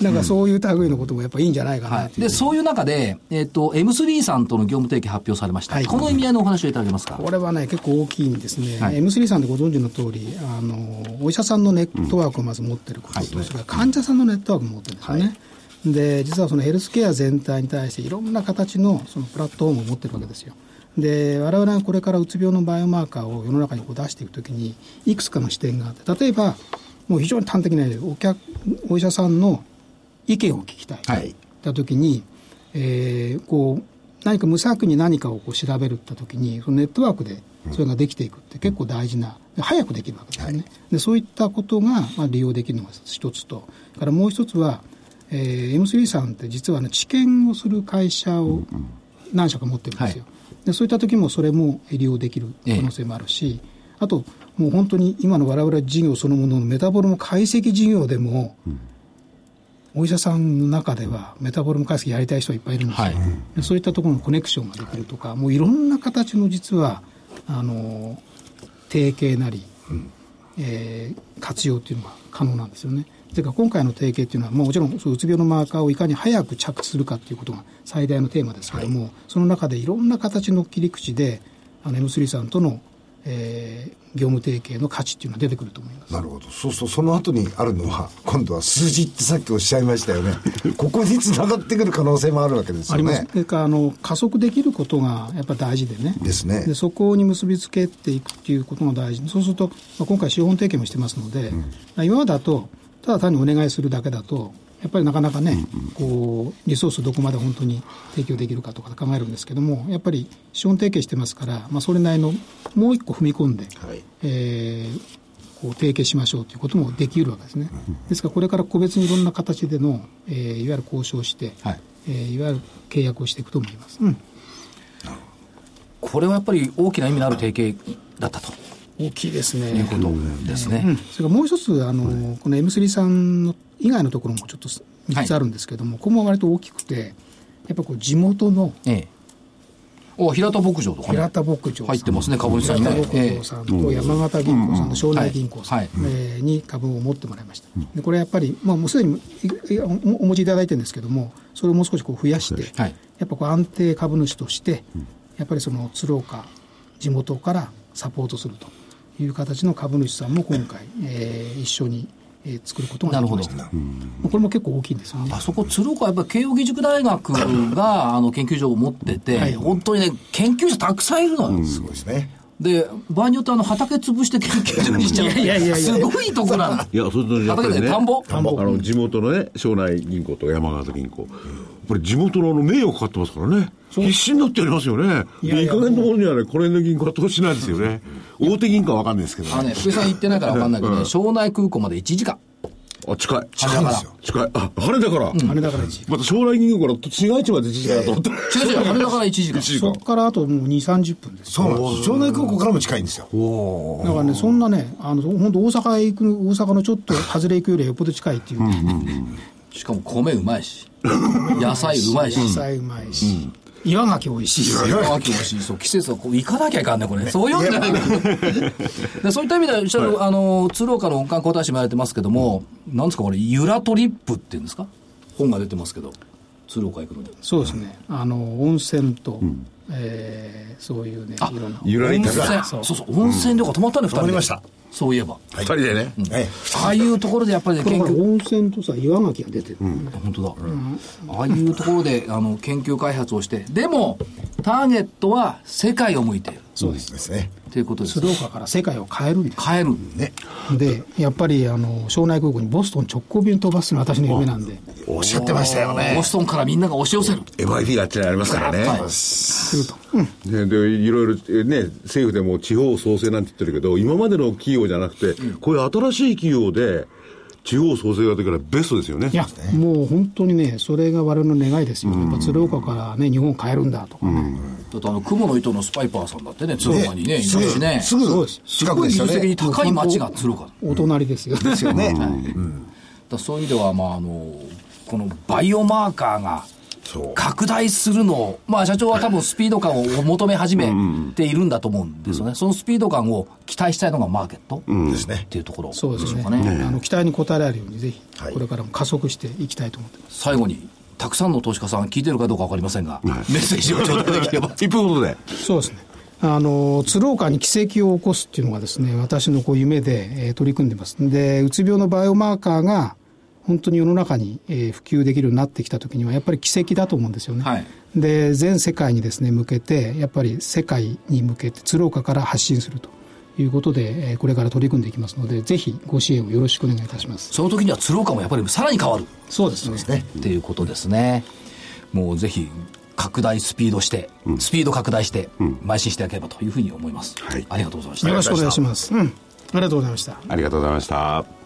なんかそういう類のこともやっぱいいんじゃないかなはい。で、そういう中で、えっ、と、M3 さんとの業務提携発表されました。はいこの意味合いのお話をいただけますか？これはね、結構大きいんですね、はい M3 さんでご存知の通り、あのお医者さんのネットワークをまず持ってることと、それから患者さんのネットワークも持ってるんですよね。で実はそのヘルスケア全体に対していろんな形のそのプラットフォームを持ってるわけですよ。で我々はこれからうつ病のバイオマーカーを世の中にこう出していくときにいくつかの視点があって例えばもう非常に端的なお客お医者さんの意見を聞きたい、はい。った時に、えーこう何か無作為に何かをこう調べるった時にそのネットワークでそれができていくって結構大事なで早くできるわけですよね、でそういったことがまあ利用できるのが一つと。からもう一つは、えー M3 さんって実は、ね、治験をする会社を何社か持ってるんですよ、でそういった時もそれも利用できる可能性もあるし、あともう本当に今の我々事業そのもののメタボルム解析事業でも、お医者さんの中ではメタボルム解析やりたい人がいっぱいいるんですよ、はい。でそういったところのコネクションができるとか、もういろんな形の実はあの提携なり、えー活用っていうのが可能なんですよね。それから今回の提携っていうのは、もうもちろんそううつ病のマーカーをいかに早く着地するかっていうことが最大のテーマですけども、その中でいろんな形の切り口であの M3 さんとの、えー業務提携の価値っていうのが出てくると思います。なるほど。そうすると、その後にあるのは、今度は数字ってさっきおっしゃいましたよね。ここにつながってくる可能性もあるわけですよね。あります。それからあの加速できることがやっぱ大事でね。ですねでそこに結びつけていくっていうことが大事。そうすると、まあ、今回資本提携もしてますので、今までだと、ただ単にお願いするだけだと、やっぱりなかなかね、こう、リソースどこまで本当に提供できるかとか考えるんですけども、やっぱり資本提携してますから、まあ、それなりのもう一個踏み込んで、はい。えーこう提携しましょうということもできるわけですね。ですからこれから個別にいろんな形での、えーいわゆる交渉して、はい。えーいわゆる契約をしていくと思います。うん。ここれはやっぱり大きな意味のある提携だったと大きいですね。いうことですね。それからもう一つ、あの、この M3 さんの以外のところもちょっと3つあるんですけども、ここも割と大きくて、やっぱこう地元のええ。お、平田牧場とかね。平田牧場入ってますね株主さんにね。平田牧場さんと山形銀行さんの庄内銀行さんに株を持ってもらいました。でこれやっぱり、まあ、もうすでにお持ちいただいてるんですけども、それをもう少しこう増やして、はい。やっぱこう安定株主として、やっぱりその鶴岡、地元からサポートするという形の株主さんも今回、えー一緒に、えー作ることができました。なるまあこれも結構大きいんですよね。あそこ、鶴岡はやっぱり慶應義塾大学があの研究所を持ってて、はい。本当にね、研究者たくさんいるのよ。すごいですね。で、場合によってあの畑潰して研究所にしちゃう。いやいやいやすごいとこなの。いや、それとやっぱりね、畑で田んぼ。あの地元のね、庄内銀行と山形銀行、やっぱり地元のあの名誉かかってますからね、必死になってやりますよね、いやい加減のところにはね、これの銀行は投資しないですよね、大手銀行は分かんないですけど、あのね、福井さん行ってないから分かんないけどね、庄内空港まで1時間。あ近い、近いんですよ近い、あ羽田から、あれだから一また庄内銀行から市街地まで1時間だと思った。ら、違う違う、羽田から1時間。時間。そこからあともう2、30分です。そうなんです。庄内空港からも近いんですよ。だからね、そんなね、あの本当、大阪へ行く、大阪のちょっと外れ行くよりはよっぽど近いっていう。ね、しかも米うまいし、野菜うまいし。野菜うまいし、岩牡蠣美味しいし、秋もしそう季節はこう行かなきゃいかんねこれそういうんじゃないかで そういった意味では、はい、あの鶴岡の温館皇太子もやられてますけども、なんですかこれゆらトリップっていうんですか？本が出てますけど鶴岡行くのに。そうですね。あの温泉と、うん、えー、そういうねいろんな。ゆらり温泉。そうそうそう温泉旅行泊まったね、二人泊まりましたそういえば、二人でね、はい、ああいうところでやっぱり、ね、研究温泉とさ岩牡蠣が出てる、うん、本当だ、うん、ああいうところであの研究開発をして。でもターゲットは世界を向いているそうですね。ということです鶴岡から世界を変えるんです変えるね。でやっぱりあの庄内空港にボストン直行便飛ばすのは私の夢なんで。おっしゃってましたよね。ボストンからみんなが押し寄せる。MIT があっちにありますからね、はい。すると、うん。ね、でいろいろ、ね、政府でも地方創生なんて言ってるけど、今までの企業じゃなくて、こういう新しい企業で、地方創生ができたらベストですよね。いや、もう本当にね、それが我々の願いですよ。やっぱ鶴岡からね、日本を変えるんだとかね。だってあの、雲の糸のスパイパーさんだってね、鶴岡にね、いますしね。すぐそうです近くですよにね。高い町が鶴岡。お隣ですよ。ですよね。だそういう意味では、まあ、あの、このバイオマーカーが。拡大するのを、まあ社長は多分スピード感を求め始めているんだと思うんですよね。そのスピード感を期待したいのがマーケットですねっ。ていうところでしそうですね。ょうかね。あの期待に応えられるように、ぜひはい、これからも加速していきたいと思ってます。最後に、たくさんの投資家さん聞いてるかどうか分かりませんが、メッセージを頂戴できれば。一分ほどで。そうですね。あの、鶴岡に奇跡を起こすっていうのがですね、私のこう夢で、えー取り組んでます。で、うつ病のバイオマーカーが、本当に世の中に、えー普及できるようになってきたときには、やっぱり奇跡だと思うんですよね。はいで、全世界にですね、向けて、やっぱり世界に向けて鶴岡から発信するということで、えーこれから取り組んでいきますので、ぜひご支援をよろしくお願いいたします。その時には鶴岡もやっぱりさらに変わる。そうですね。ね。っていうことですね。もうぜひ、拡大スピードして、スピード拡大して、邁進していただければというふうに思います。はいありがとうございました。よろしくお願いします。うん。ありがとうございました。ありがとうございました。